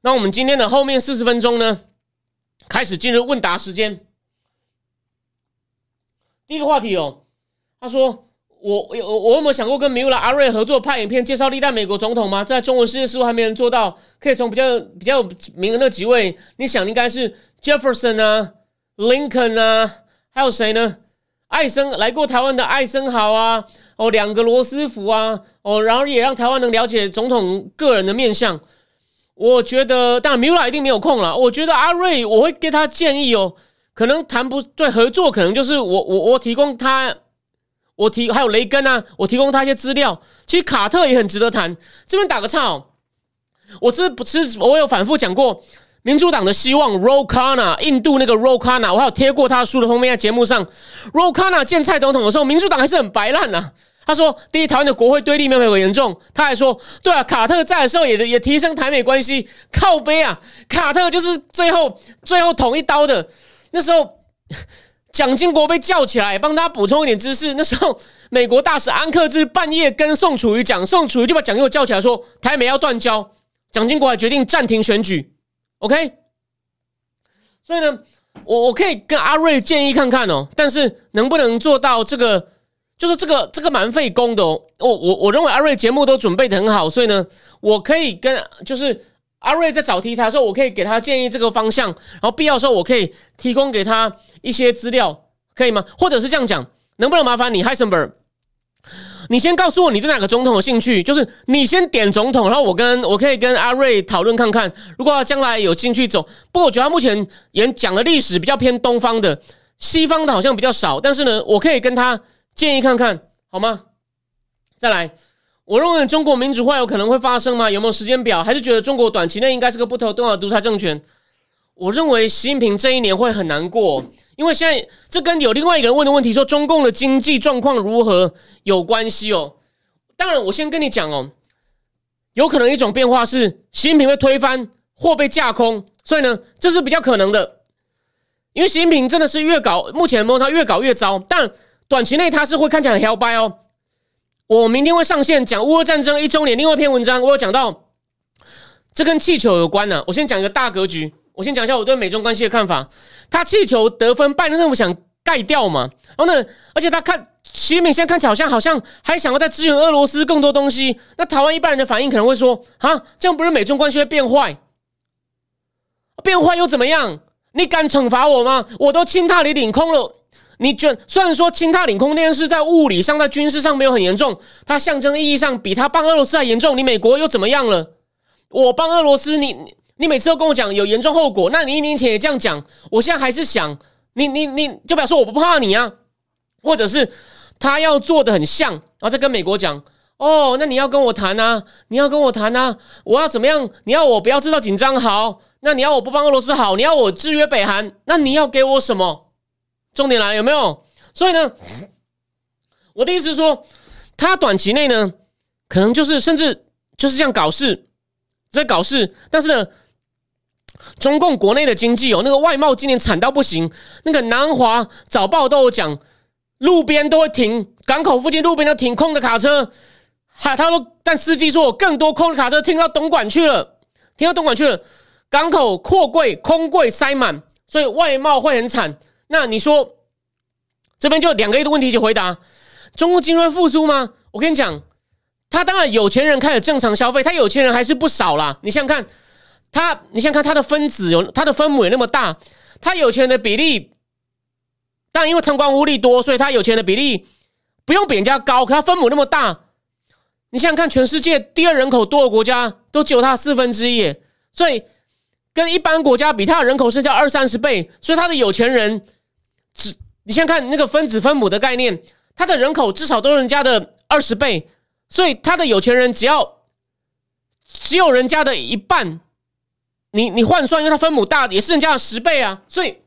那我们今天的后面四十分钟呢，开始进入问答时间。第一个话题哦，他说我我我有没有想过跟米拉阿瑞合作拍影片介绍历代美国总统吗？在中文世界似乎还没人做到，可以从比较比较有名的那几位，你想应该是 Jefferson 啊、Lincoln 啊，还有谁呢？艾森来过台湾的艾森豪啊，哦，两个罗斯福啊，哦，然后也让台湾能了解总统个人的面相。我觉得，当然米拉一定没有空了。我觉得阿瑞，我会给他建议哦。可能谈不对合作，可能就是我我我提供他，我提还有雷根啊，我提供他一些资料。其实卡特也很值得谈。这边打个岔哦，我是不是我有反复讲过，民主党的希望 r o k a n a 印度那个 r o k a n a 我还有贴过他的书的封面在节目上。r o k a n a 见蔡总统的时候，民主党还是很白烂呐。他说：“第一，台湾的国会对立面很严重。”他还说：“对啊，卡特在的时候也也提升台美关系，靠背啊，卡特就是最后 最后捅一刀的。那时候 蒋经国被叫起来，帮他补充一点知识。那时候美国大使安克志半夜跟宋楚瑜讲，宋楚瑜就把蒋经国叫起来说台美要断交，蒋经国还决定暂停选举。OK，所以呢，我我可以跟阿瑞建议看看哦，但是能不能做到这个？”就是这个这个蛮费工的哦，我我我认为阿瑞节目都准备的很好，所以呢，我可以跟就是阿瑞在找题材的时候，我可以给他建议这个方向，然后必要时候我可以提供给他一些资料，可以吗？或者是这样讲，能不能麻烦你 h e i s e n b e r 你先告诉我你对哪个总统有兴趣，就是你先点总统，然后我跟我可以跟阿瑞讨论看看，如果他将来有兴趣走，不过我觉得他目前演讲的历史比较偏东方的，西方的好像比较少，但是呢，我可以跟他。建议看看好吗？再来，我认为中国民主化有可能会发生吗？有没有时间表？还是觉得中国短期内应该是个不投多少独裁政权？我认为习近平这一年会很难过，因为现在这跟有另外一个人问的问题说中共的经济状况如何有关系哦。当然，我先跟你讲哦，有可能一种变化是习近平被推翻或被架空，所以呢，这是比较可能的。因为习近平真的是越搞，目前摸他越搞越糟，但。短期内他是会看起来很摇摆哦。我明天会上线讲乌俄战争一周年另外一篇文章，我有讲到这跟气球有关呢。我先讲一个大格局，我先讲一下我对美中关系的看法。他气球得分，拜登政府想盖掉嘛？然后呢，而且他看习近平现在看起来好像好像还想要再支援俄罗斯更多东西。那台湾一般人的反应可能会说：啊，这样不是美中关系会变坏？变坏又怎么样？你敢惩罚我吗？我都亲踏你领空了。你觉虽然说侵他领空这件事在物理上、在军事上没有很严重，它象征意义上比他帮俄罗斯还严重。你美国又怎么样了？我帮俄罗斯，你你每次都跟我讲有严重后果，那你一年前也这样讲，我现在还是想你你你就表示我不怕你啊，或者是他要做的很像，然后再跟美国讲哦，那你要跟我谈啊，你要跟我谈啊，我要怎么样？你要我不要制造紧张好，那你要我不帮俄罗斯好，你要我制约北韩，那你要给我什么？重点来了，有没有？所以呢，我的意思是说，他短期内呢，可能就是甚至就是这样搞事，在搞事。但是呢，中共国内的经济哦，那个外贸今年惨到不行。那个南华早报都有讲，路边都会停，港口附近路边都停空的卡车。哈，他说，但司机说，更多空的卡车停到东莞去了，停到东莞去了，港口货柜空柜塞满，所以外贸会很惨。那你说，这边就两个亿的问题就回答：中国经济复苏吗？我跟你讲，他当然有钱人开始正常消费，他有钱人还是不少啦。你想想看，他你想想看他的分子有他的分母有那么大，他有钱人的比例，但因为贪官污吏多，所以他有钱的比例不用比人家高，可他分母那么大，你想想看，全世界第二人口多的国家都只有他四分之一，所以跟一般国家比，他的人口是叫二三十倍，所以他的有钱人。只你先看那个分子分母的概念，他的人口至少都是人家的二十倍，所以他的有钱人只要只有人家的一半，你你换算，因为它分母大，也是人家的十倍啊，所以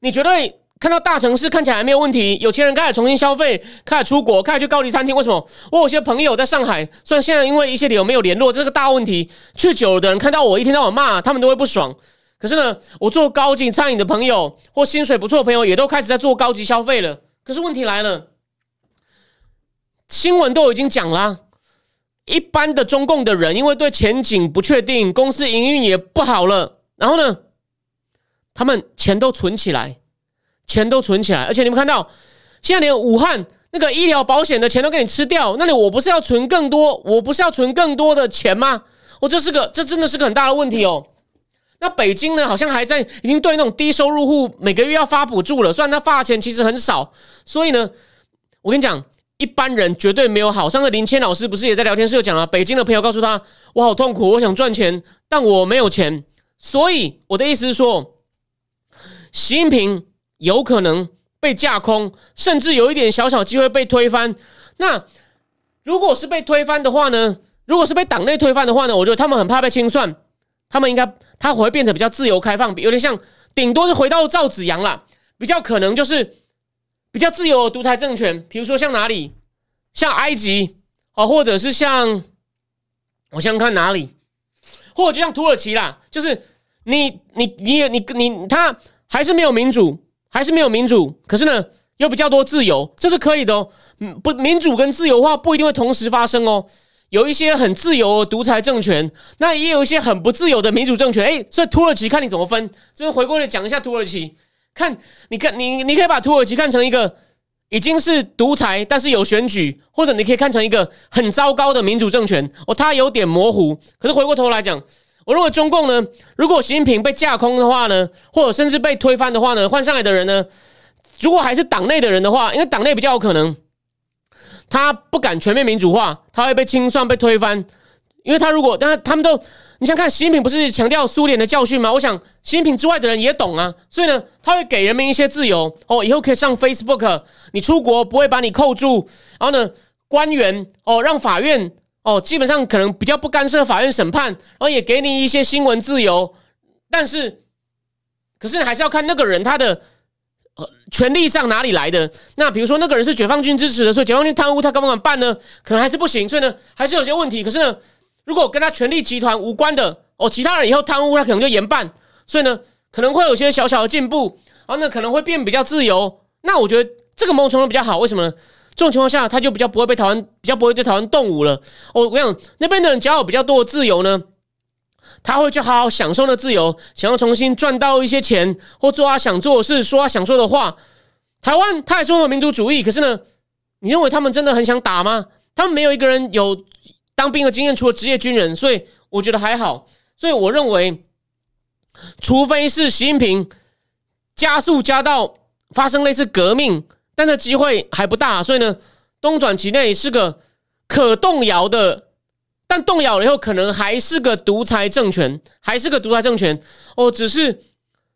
你绝对看到大城市看起来没有问题，有钱人开始重新消费，开始出国，开始去高级餐厅。为什么？我有些朋友在上海，虽然现在因为一些理由没有联络，这是个大问题。去久了的人看到我一天到晚骂，他们都会不爽。可是呢，我做高级餐饮的朋友或薪水不错的朋友，也都开始在做高级消费了。可是问题来了，新闻都已经讲了，一般的中共的人因为对前景不确定，公司营运也不好了，然后呢，他们钱都存起来，钱都存起来，而且你们看到，现在连武汉那个医疗保险的钱都给你吃掉，那里我不是要存更多，我不是要存更多的钱吗？我这是个，这真的是个很大的问题哦。那北京呢？好像还在已经对那种低收入户每个月要发补助了，虽然他发的钱其实很少。所以呢，我跟你讲，一般人绝对没有好。上次林谦老师不是也在聊天室讲了，北京的朋友告诉他，我好痛苦，我想赚钱，但我没有钱。所以我的意思是说，习近平有可能被架空，甚至有一点小小机会被推翻。那如果是被推翻的话呢？如果是被党内推翻的话呢？我觉得他们很怕被清算。他们应该，他会变成比较自由开放，有点像，顶多是回到赵子阳啦，比较可能就是比较自由的独裁政权。比如说像哪里，像埃及哦，或者是像我想看哪里，或者就像土耳其啦，就是你你你你你他还是没有民主，还是没有民主，可是呢有比较多自由，这是可以的哦。嗯，不，民主跟自由化不一定会同时发生哦。有一些很自由独裁政权，那也有一些很不自由的民主政权。哎，所以土耳其看你怎么分。这边回过来讲一下土耳其，看你看你你可以把土耳其看成一个已经是独裁，但是有选举，或者你可以看成一个很糟糕的民主政权。哦，它有点模糊。可是回过头来讲，我认为中共呢，如果习近平被架空的话呢，或者甚至被推翻的话呢，换上来的人呢，如果还是党内的人的话，因为党内比较有可能。他不敢全面民主化，他会被清算、被推翻。因为他如果，但是他们都，你想看习近平不是强调苏联的教训吗？我想习近平之外的人也懂啊，所以呢，他会给人民一些自由哦，以后可以上 Facebook，你出国不会把你扣住。然后呢，官员哦，让法院哦，基本上可能比较不干涉法院审判，然后也给你一些新闻自由。但是，可是你还是要看那个人他的。呃，权力上哪里来的？那比如说那个人是解放军支持的，所以解放军贪污，他敢不敢办呢？可能还是不行。所以呢，还是有些问题。可是呢，如果跟他权力集团无关的哦，其他人以后贪污，他可能就严办。所以呢，可能会有些小小的进步。然后呢，可能会变比较自由。那我觉得这个某种程度比较好。为什么呢？这种情况下，他就比较不会被台湾，比较不会对台湾动武了。哦，我想那边的人只要有比较多的自由呢。他会去好好享受那自由，想要重新赚到一些钱，或做他想做的事，说他想说的话。台湾他也说有民族主义，可是呢，你认为他们真的很想打吗？他们没有一个人有当兵的经验，除了职业军人，所以我觉得还好。所以我认为，除非是习近平加速加到发生类似革命，但这机会还不大。所以呢，东短期内是个可动摇的。但动摇了以后，可能还是个独裁政权，还是个独裁政权哦，只是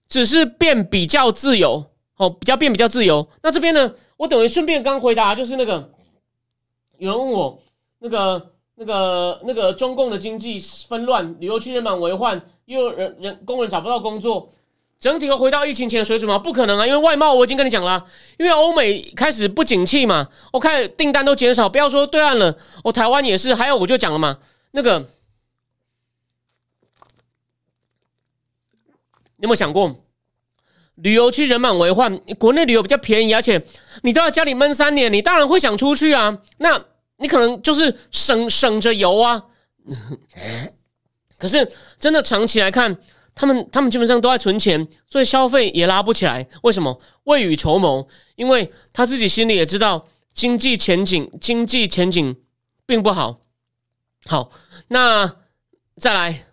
只是变比较自由哦，比较变比较自由。那这边呢，我等于顺便刚回答，就是那个有人问我那个那个那个中共的经济纷乱，旅游区人满为患，又人人工人找不到工作，整体会回到疫情前的水准吗？不可能啊，因为外贸我已经跟你讲了，因为欧美开始不景气嘛，我看订单都减少，不要说对岸了，我台湾也是，还有我就讲了嘛。那个，你有没有想过，旅游区人满为患，国内旅游比较便宜，而且你都要家里闷三年，你当然会想出去啊。那你可能就是省省着游啊。可是真的长期来看，他们他们基本上都在存钱，所以消费也拉不起来。为什么？未雨绸缪，因为他自己心里也知道经济前景，经济前景并不好。好，那再来。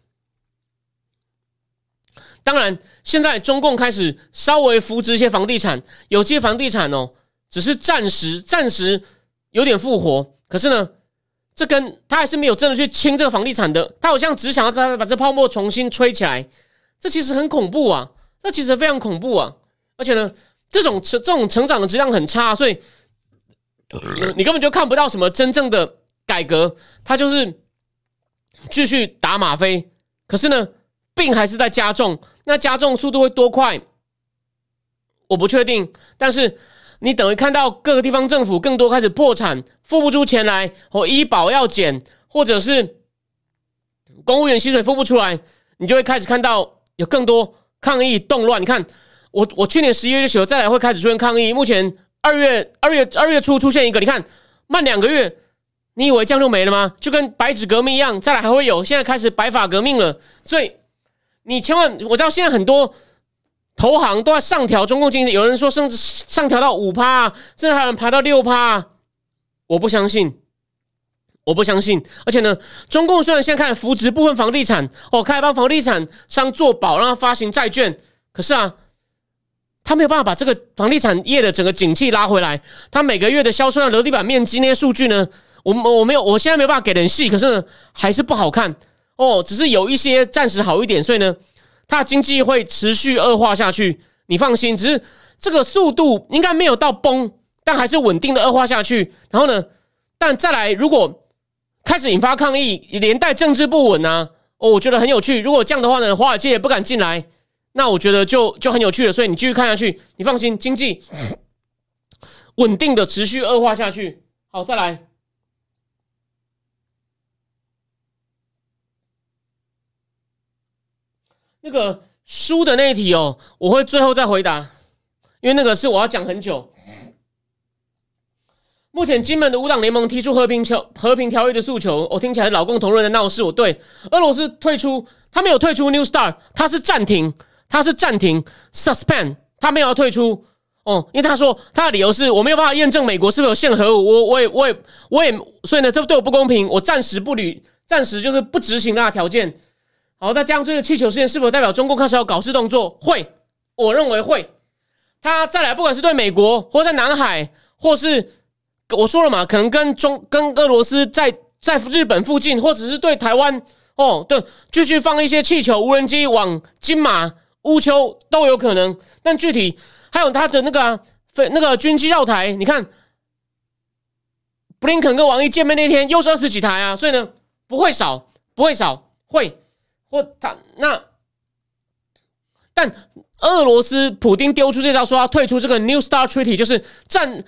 当然，现在中共开始稍微扶植一些房地产，有些房地产哦，只是暂时暂时有点复活。可是呢，这跟他还是没有真的去清这个房地产的，他好像只想要把把这泡沫重新吹起来。这其实很恐怖啊，这其实非常恐怖啊。而且呢，这种成这种成长的质量很差，所以你根本就看不到什么真正的。改革，他就是继续打吗啡。可是呢，病还是在加重？那加重速度会多快？我不确定。但是你等于看到各个地方政府更多开始破产，付不出钱来，或医保要减，或者是公务员薪水付不出来，你就会开始看到有更多抗议动乱。你看，我我去年十一月就写，再来会开始出现抗议。目前二月二月二月初出现一个，你看慢两个月。你以为这样就没了吗？就跟白纸革命一样，再来还会有。现在开始白发革命了，所以你千万我知道现在很多投行都在上调中共经济，有人说甚至上调到五趴，甚至还有人爬到六趴。我不相信，我不相信。而且呢，中共虽然现在开始扶植部分房地产，哦，开始帮房地产商做保，让他发行债券，可是啊，他没有办法把这个房地产业的整个景气拉回来。他每个月的销售量、楼地板面积那些数据呢？我我没有，我现在没有办法给人细，可是呢，还是不好看哦。只是有一些暂时好一点，所以呢，它的经济会持续恶化下去。你放心，只是这个速度应该没有到崩，但还是稳定的恶化下去。然后呢，但再来，如果开始引发抗议，连带政治不稳啊，哦，我觉得很有趣。如果这样的话呢，华尔街也不敢进来，那我觉得就就很有趣了。所以你继续看下去，你放心，经济稳定的持续恶化下去。好，再来。那个输的那一题哦，我会最后再回答，因为那个是我要讲很久。目前金门的五党联盟提出和平条和平条约的诉求，我听起来老共同人的闹事。我对俄罗斯退出，他没有退出 New Star，他是暂停，他是暂停 suspend，他没有要退出哦，因为他说他的理由是我没有办法验证美国是不是有限核武，我我也我也我也，所以呢，这对我不公平，我暂时不履，暂时就是不执行那个条件。好，那这样这个气球事件是否代表中共开始要搞事动作？会，我认为会。他再来，不管是对美国，或在南海，或是我说了嘛，可能跟中跟俄罗斯在在日本附近，或者是对台湾，哦，对，继续放一些气球、无人机往金马、乌丘都有可能。但具体还有他的那个飞那个军机绕台，你看，布林肯跟王毅见面那天又是二十几台啊，所以呢，不会少，不会少，会。或他那，但俄罗斯普丁丢出这招，说要退出这个 New Star Treaty，就是战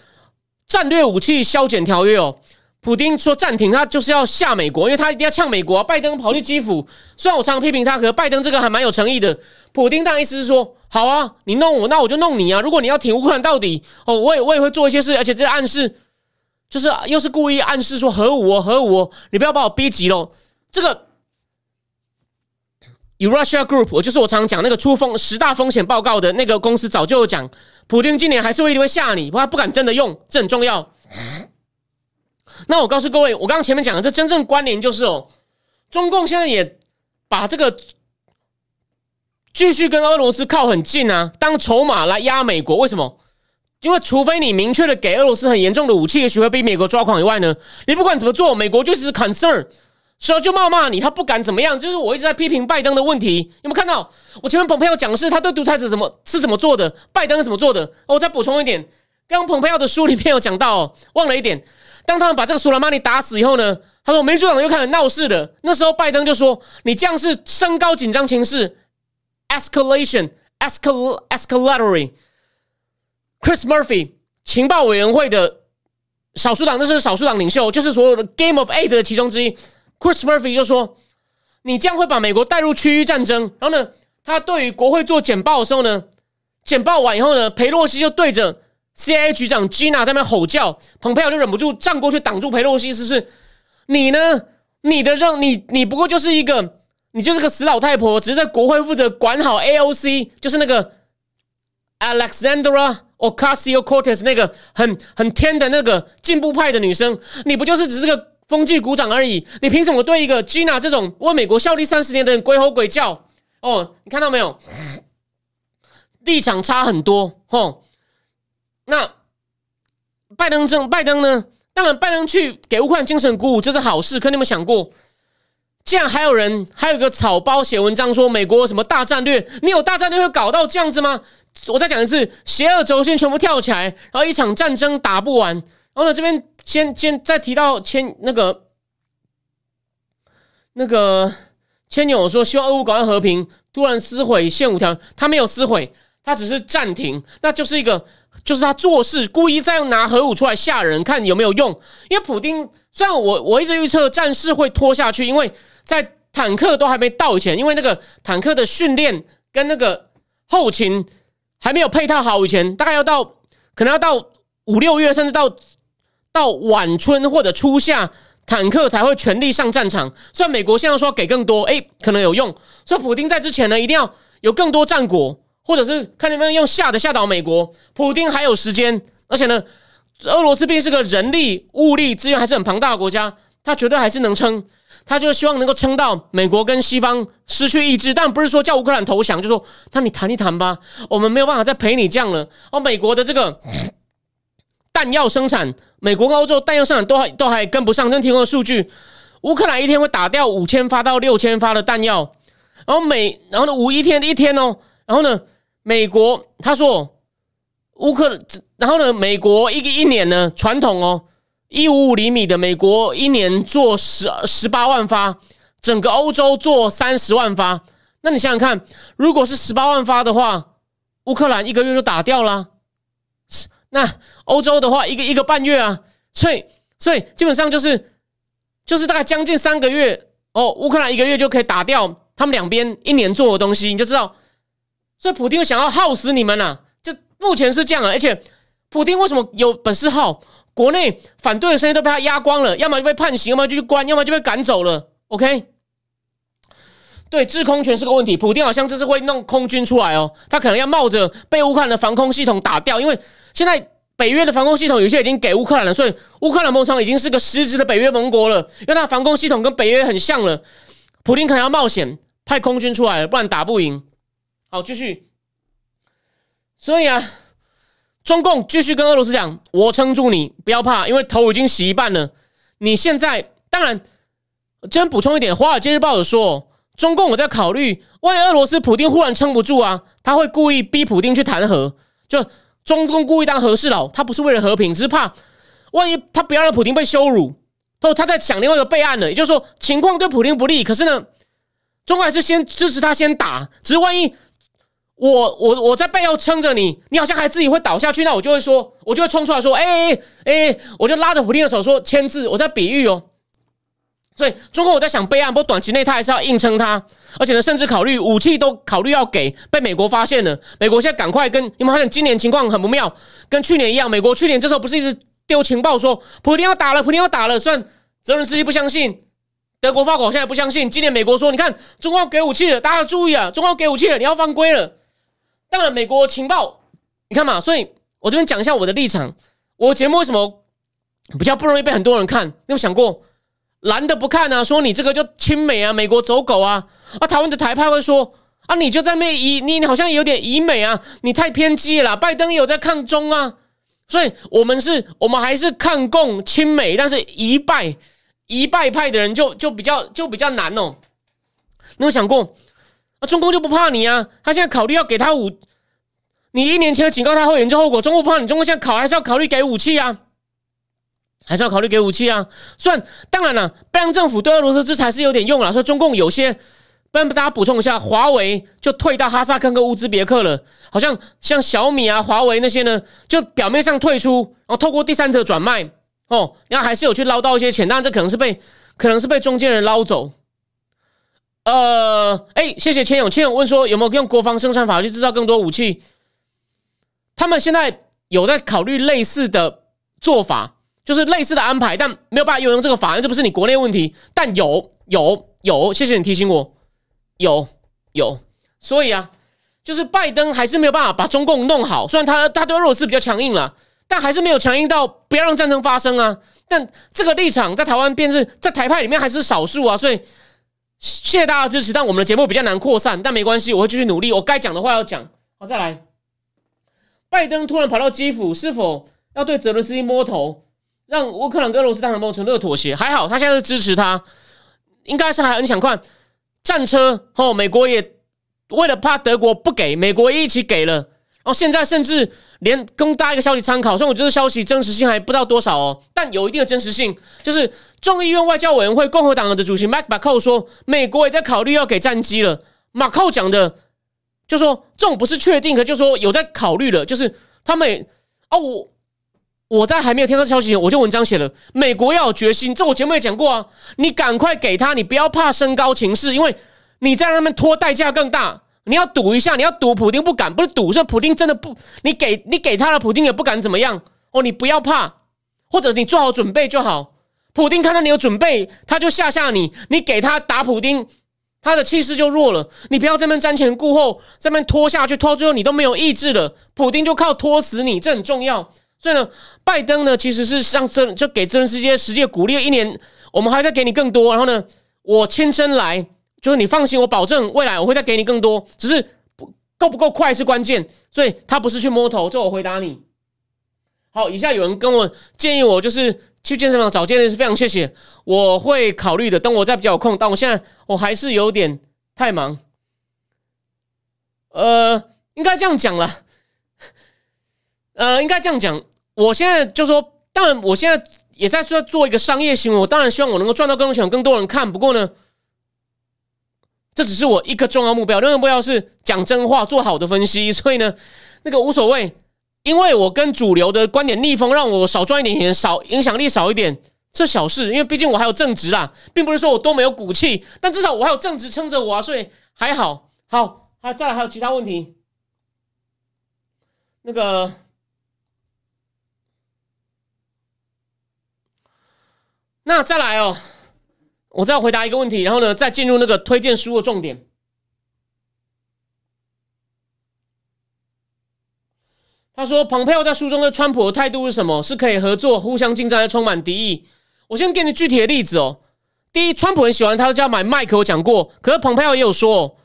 战略武器削减条约哦。普丁说暂停，他就是要吓美国，因为他一定要呛美国。拜登跑去基辅，虽然我常常批评他，可拜登这个还蛮有诚意的。普丁大意思是说，好啊，你弄我，那我就弄你啊。如果你要挺乌克兰到底，哦，我也我也会做一些事，而且这暗示就是又是故意暗示说核武哦，核武哦，你不要把我逼急喽，这个。以 Russia Group，我就是我常常讲那个出风十大风险报告的那个公司，早就讲，普京今年还是会一定会吓你，他不敢真的用，这很重要。那我告诉各位，我刚刚前面讲的这真正关联就是哦，中共现在也把这个继续跟俄罗斯靠很近啊，当筹码来压美国。为什么？因为除非你明确的给俄罗斯很严重的武器，也许会被美国抓狂以外呢，你不管怎么做，美国就是 concern。所以就骂骂你，他不敢怎么样。就是我一直在批评拜登的问题，有没有看到？我前面蓬佩奥讲的是他对独裁者怎么是怎么做的，拜登是怎么做的。我再补充一点，刚刚蓬佩奥的书里面有讲到，哦，忘了一点。当他们把这个苏莱曼尼打死以后呢，他说民主党又开始闹事了。那时候拜登就说：“你这样是升高紧张情势，escalation，escal，escalatory。” Chris Murphy 情报委员会的少数党，那是少数党领袖，就是所有的 Game of Eight 的其中之一。Chris Murphy 就说：“你这样会把美国带入区域战争。”然后呢，他对于国会做简报的时候呢，简报完以后呢，佩洛西就对着 CIA 局长 Gina 在那吼叫，蓬佩奥就忍不住站过去挡住佩洛西，是是，你呢？你的任你你不过就是一个，你就是个死老太婆，只是在国会负责管好 AOC，就是那个 Alexandra Ocasio Cortez 那个很很天的那个进步派的女生，你不就是只是个？风纪鼓掌而已，你凭什么对一个 Gina 这种为美国效力三十年的人鬼吼鬼叫？哦，你看到没有？立场差很多，吼。那拜登政拜登呢？当然，拜登去给乌克兰精神鼓舞，这是好事。可你有没有想过，竟然还有人还有个草包写文章说美国什么大战略？你有大战略会搞到这样子吗？我再讲一次，邪恶轴心全部跳起来，然后一场战争打不完。然后呢，这边。先先再提到千那个那个千牛说希望俄乌搞到和平，突然撕毁现五条，他没有撕毁，他只是暂停，那就是一个，就是他做事故意再用拿核武出来吓人，看有没有用。因为普丁虽然我我一直预测战事会拖下去，因为在坦克都还没到以前，因为那个坦克的训练跟那个后勤还没有配套好以前，大概要到可能要到五六月，甚至到到晚春或者初夏。坦克才会全力上战场。虽然美国现在说给更多，哎，可能有用。所以普京在之前呢，一定要有更多战果，或者是看能不能用吓的吓倒美国。普京还有时间，而且呢，俄罗斯毕竟是个人力物力资源还是很庞大的国家，他绝对还是能撑。他就希望能够撑到美国跟西方失去意志，但不是说叫乌克兰投降，就说那你谈一谈吧，我们没有办法再陪你这样了。哦，美国的这个。弹药生产，美国、欧洲弹药生产都还都还跟不上。真提供的数据，乌克兰一天会打掉五千发到六千发的弹药，然后美，然后呢，五一天一天哦，然后呢，美国他说乌克，然后呢，美国一个一年呢，传统哦，一五五厘米的美国一年做十十八万发，整个欧洲做三十万发。那你想想看，如果是十八万发的话，乌克兰一个月就打掉了。那欧洲的话，一个一个半月啊，所以所以基本上就是就是大概将近三个月哦，乌克兰一个月就可以打掉他们两边一年做的东西，你就知道，所以普京想要耗死你们呐，就目前是这样啊，而且普京为什么有本事耗？国内反对的声音都被他压光了，要么就被判刑，要么就去关，要么就被赶走了。OK。对，制空权是个问题。普京好像这次会弄空军出来哦，他可能要冒着被乌克兰的防空系统打掉，因为现在北约的防空系统有些已经给乌克兰了，所以乌克兰某场已经是个实质的北约盟国了，因为他防空系统跟北约很像了。普京可能要冒险派空军出来了，不然打不赢。好，继续。所以啊，中共继续跟俄罗斯讲：“我撑住你，不要怕，因为头已经洗一半了。你现在当然，先补充一点，《华尔街日报》有说。”中共我在考虑，万一俄罗斯普京忽然撑不住啊，他会故意逼普京去谈和，就中共故意当和事佬，他不是为了和平，只是怕万一他不要让普京被羞辱，哦，他在抢另外一个备案了，也就是说情况对普京不利，可是呢，中国还是先支持他先打，只是万一我我我在背后撑着你，你好像还自己会倒下去，那我就会说，我就会冲出来说，哎哎哎，我就拉着普京的手说签字，我在比喻哦。所以，中国我在想备案，不过短期内他还是要硬撑他，而且呢，甚至考虑武器都考虑要给，被美国发现了。美国现在赶快跟你们发现，今年情况很不妙，跟去年一样。美国去年这时候不是一直丢情报说普京要打了，普京要打了，算泽连斯基不相信，德国、法国现在不相信。今年美国说，你看中国要给武器了，大家要注意啊，中国要给武器了，你要犯规了。当然，美国情报，你看嘛，所以我这边讲一下我的立场。我节目为什么比较不容易被很多人看？你有想过？蓝的不看啊，说你这个就亲美啊，美国走狗啊！啊，台湾的台派会说啊，你就在那以你你好像有点以美啊，你太偏激了。拜登有在抗中啊，所以我们是，我们还是抗共亲美，但是一败一败派的人就就比较就比较难哦。你有想过啊？中共就不怕你啊？他现在考虑要给他武，你一年前警告他会研究后果，中共不怕你，中共现在考还是要考虑给武器啊？还是要考虑给武器啊！虽然当然了，拜登政府对俄罗斯制裁是有点用了。说中共有些，不然大家补充一下，华为就退到哈萨克跟乌兹别克了。好像像小米啊、华为那些呢，就表面上退出，然后透过第三者转卖哦，然后还是有去捞到一些钱，但这可能是被可能是被中间人捞走。呃，哎，谢谢千勇，千勇问说有没有用国防生产法去制造更多武器？他们现在有在考虑类似的做法。就是类似的安排，但没有办法运用这个法案，这不是你国内问题。但有有有，谢谢你提醒我，有有。所以啊，就是拜登还是没有办法把中共弄好。虽然他他对俄罗斯比较强硬了，但还是没有强硬到不要让战争发生啊。但这个立场在台湾便是在台派里面还是少数啊。所以谢谢大家支持，但我们的节目比较难扩散，但没关系，我会继续努力。我该讲的话要讲。好，再来，拜登突然跑到基辅，是否要对泽伦斯基摸头？让乌克兰跟俄罗斯达成某种程度妥协，还好，他现在是支持他，应该是还你想看。战车哦，美国也为了怕德国不给，美国也一起给了，然后现在甚至连供大家一个消息参考，所以我觉得消息真实性还不知道多少哦，但有一定的真实性，就是众议院外交委员会共和党的主席 Mike b a c o 说，美国也在考虑要给战机了，马寇讲的，就说这种不是确定，可就说有在考虑了，就是他们哦，我我在还没有听到消息前，我就文章写了，美国要有决心，这我节目也讲过啊，你赶快给他，你不要怕升高情势，因为你在那边拖代价更大，你要赌一下，你要赌普丁不敢，不是赌，是普丁真的不，你给你给他了，普丁也不敢怎么样哦，你不要怕，或者你做好准备就好。普丁看到你有准备，他就吓吓你。你给他打普丁，他的气势就弱了。你不要这边瞻前顾后，这边拖下去，拖到最后你都没有意志了。普丁就靠拖死你，这很重要。所以呢，拜登呢其实是上这就给这人世界世界鼓励一年，我们还在给你更多。然后呢，我亲身来，就是你放心，我保证未来我会再给你更多。只是不够不够快是关键。所以他不是去摸头，这我回答你。好，以下有人跟我建议我就是。去健身房找教练是非常谢谢，我会考虑的。等我再比较有空，但我现在我还是有点太忙。呃，应该这样讲了，呃，应该这样讲。我现在就说，当然，我现在也在说做一个商业行为。我当然希望我能够赚到更多钱，更多人看。不过呢，这只是我一个重要目标。另一个目标是讲真话，做好的分析。所以呢，那个无所谓。因为我跟主流的观点逆风，让我少赚一点钱，少影响力少一点，这小事。因为毕竟我还有正职啦，并不是说我多没有骨气，但至少我还有正职撑着我啊，所以还好。好，还再来还有其他问题？那个，那再来哦，我再回答一个问题，然后呢，再进入那个推荐书的重点。他说：“蓬佩奥在书中对川普的态度是什么？是可以合作、互相竞争，还是充满敌意？”我先给你具体的例子哦。第一，川普很喜欢他，叫买麦克，我讲过。可是蓬佩奥也有说，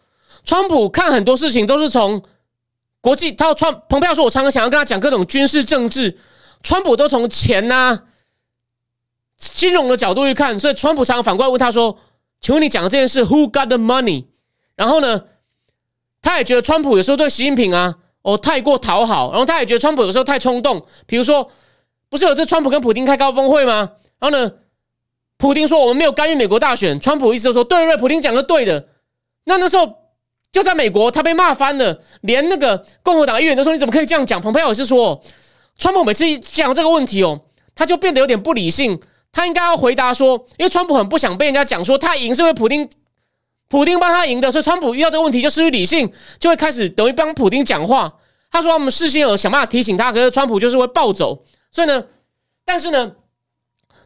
川普看很多事情都是从国际。他川蓬佩奥说：“我常常想要跟他讲各种军事政治，川普都从钱呐、金融的角度去看。”所以川普常常反过来问他说：“请问你讲的这件事，Who got the money？” 然后呢，他也觉得川普有时候对习近平啊。哦，太过讨好，然后他也觉得川普有时候太冲动。比如说，不是有次川普跟普京开高峰会吗？然后呢，普京说我们没有干预美国大选，川普意思就说对对，普京讲的对的。那那时候就在美国，他被骂翻了，连那个共和党议员都说你怎么可以这样讲？蓬佩奥也是说，川普每次讲这个问题哦，他就变得有点不理性。他应该要回答说，因为川普很不想被人家讲说他赢是因为普京。普丁帮他赢的，所以川普遇到这个问题就失去理性，就会开始等于帮普丁讲话。他说：“我们事先有想办法提醒他，可是川普就是会暴走。所以呢，但是呢，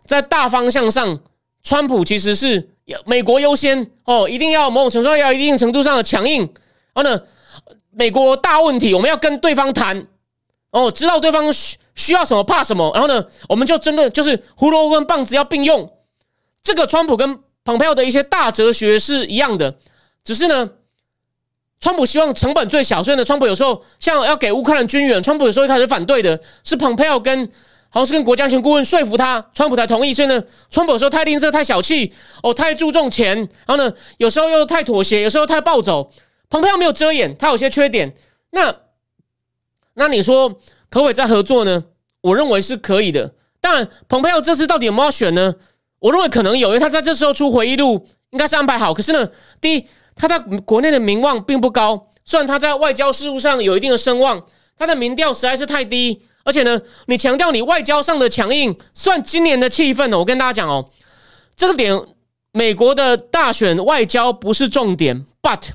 在大方向上，川普其实是美国优先哦，一定要某种程度要一定程度上的强硬。然后呢，美国大问题我们要跟对方谈哦，知道对方需需要什么，怕什么。然后呢，我们就真的就是胡萝卜跟棒子要并用。这个川普跟。”蓬佩奥的一些大哲学是一样的，只是呢，川普希望成本最小，所以呢，川普有时候像要给乌克兰军援，川普有时候一开始反对的，是蓬佩奥跟好像是跟国家安全顾问说服他，川普才同意。所以呢，川普有时候太吝啬、太小气，哦，太注重钱，然后呢，有时候又太妥协，有时候太暴走。蓬佩奥没有遮掩，他有些缺点。那那你说可不可以再合作呢？我认为是可以的。当然，蓬佩奥这次到底有没有选呢？我认为可能有，因为他在这时候出回忆录，应该是安排好。可是呢，第一，他在国内的名望并不高，虽然他在外交事务上有一定的声望，他的民调实在是太低。而且呢，你强调你外交上的强硬，算今年的气氛呢？我跟大家讲哦，这个点，美国的大选外交不是重点，but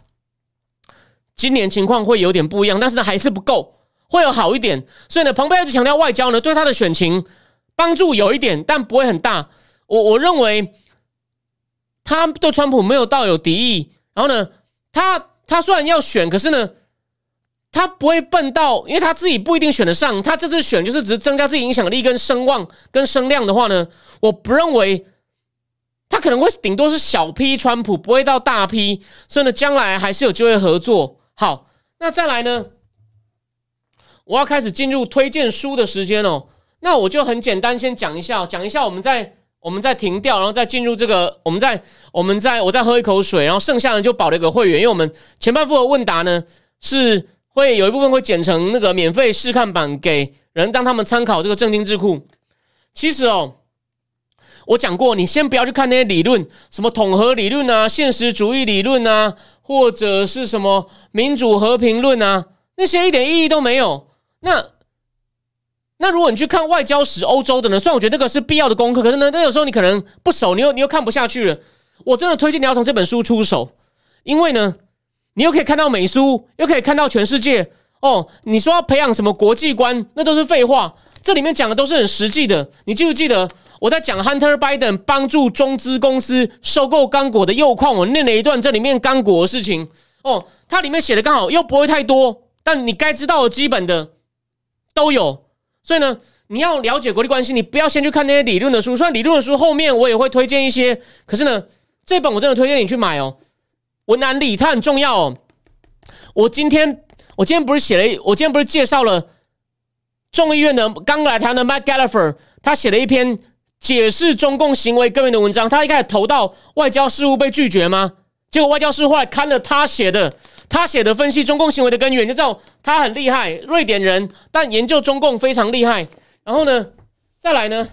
今年情况会有点不一样，但是呢，还是不够，会有好一点。所以呢，蓬佩奥强调外交呢，对他的选情帮助有一点，但不会很大。我我认为他对川普没有到有敌意，然后呢，他他虽然要选，可是呢，他不会笨到，因为他自己不一定选得上。他这次选就是只是增加自己影响力跟声望跟声量的话呢，我不认为他可能会顶多是小批川普，不会到大批，所以呢，将来还是有机会合作。好，那再来呢，我要开始进入推荐书的时间哦。那我就很简单，先讲一下，讲一下我们在。我们再停掉，然后再进入这个。我们再，我们再，我再喝一口水，然后剩下的就保了一个会员。因为我们前半部的问答呢，是会有一部分会剪成那个免费试看版给人，让他们参考这个正经智库。其实哦，我讲过，你先不要去看那些理论，什么统合理论啊、现实主义理论啊，或者是什么民主和平论啊，那些一点意义都没有。那那如果你去看外交史欧洲的呢？虽然我觉得这个是必要的功课，可是呢，那有时候你可能不熟，你又你又看不下去了。我真的推荐你要从这本书出手，因为呢，你又可以看到美苏，又可以看到全世界。哦，你说要培养什么国际观，那都是废话。这里面讲的都是很实际的。你记不记得我在讲 Hunter Biden 帮助中资公司收购刚果的铀矿？我念了一段这里面刚果的事情。哦，它里面写的刚好又不会太多，但你该知道的基本的都有。所以呢，你要了解国际关系，你不要先去看那些理论的书。虽然理论的书后面我也会推荐一些，可是呢，这本我真的推荐你去买哦。文案力它很重要哦。我今天。我今天不是写了，我今天不是介绍了众议院的刚来台湾的 Mike Gallagher，他写了一篇解释中共行为根源的文章。他一开始投到外交事务被拒绝吗？结果外交事务后来看了他写的，他写的分析中共行为的根源，就知道他很厉害，瑞典人，但研究中共非常厉害。然后呢，再来呢，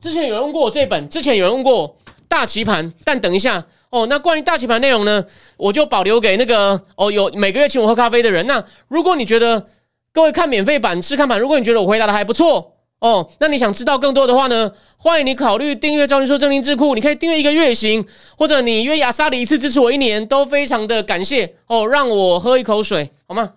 之前有人问过我这本，之前有人问过大棋盘，但等一下。哦，那关于大棋盘内容呢，我就保留给那个哦有每个月请我喝咖啡的人。那如果你觉得各位看免费版试看版，如果你觉得我回答的还不错哦，那你想知道更多的话呢，欢迎你考虑订阅赵云说正经智库。你可以订阅一个月行，或者你约亚莎里一次支持我一年，都非常的感谢哦，让我喝一口水好吗？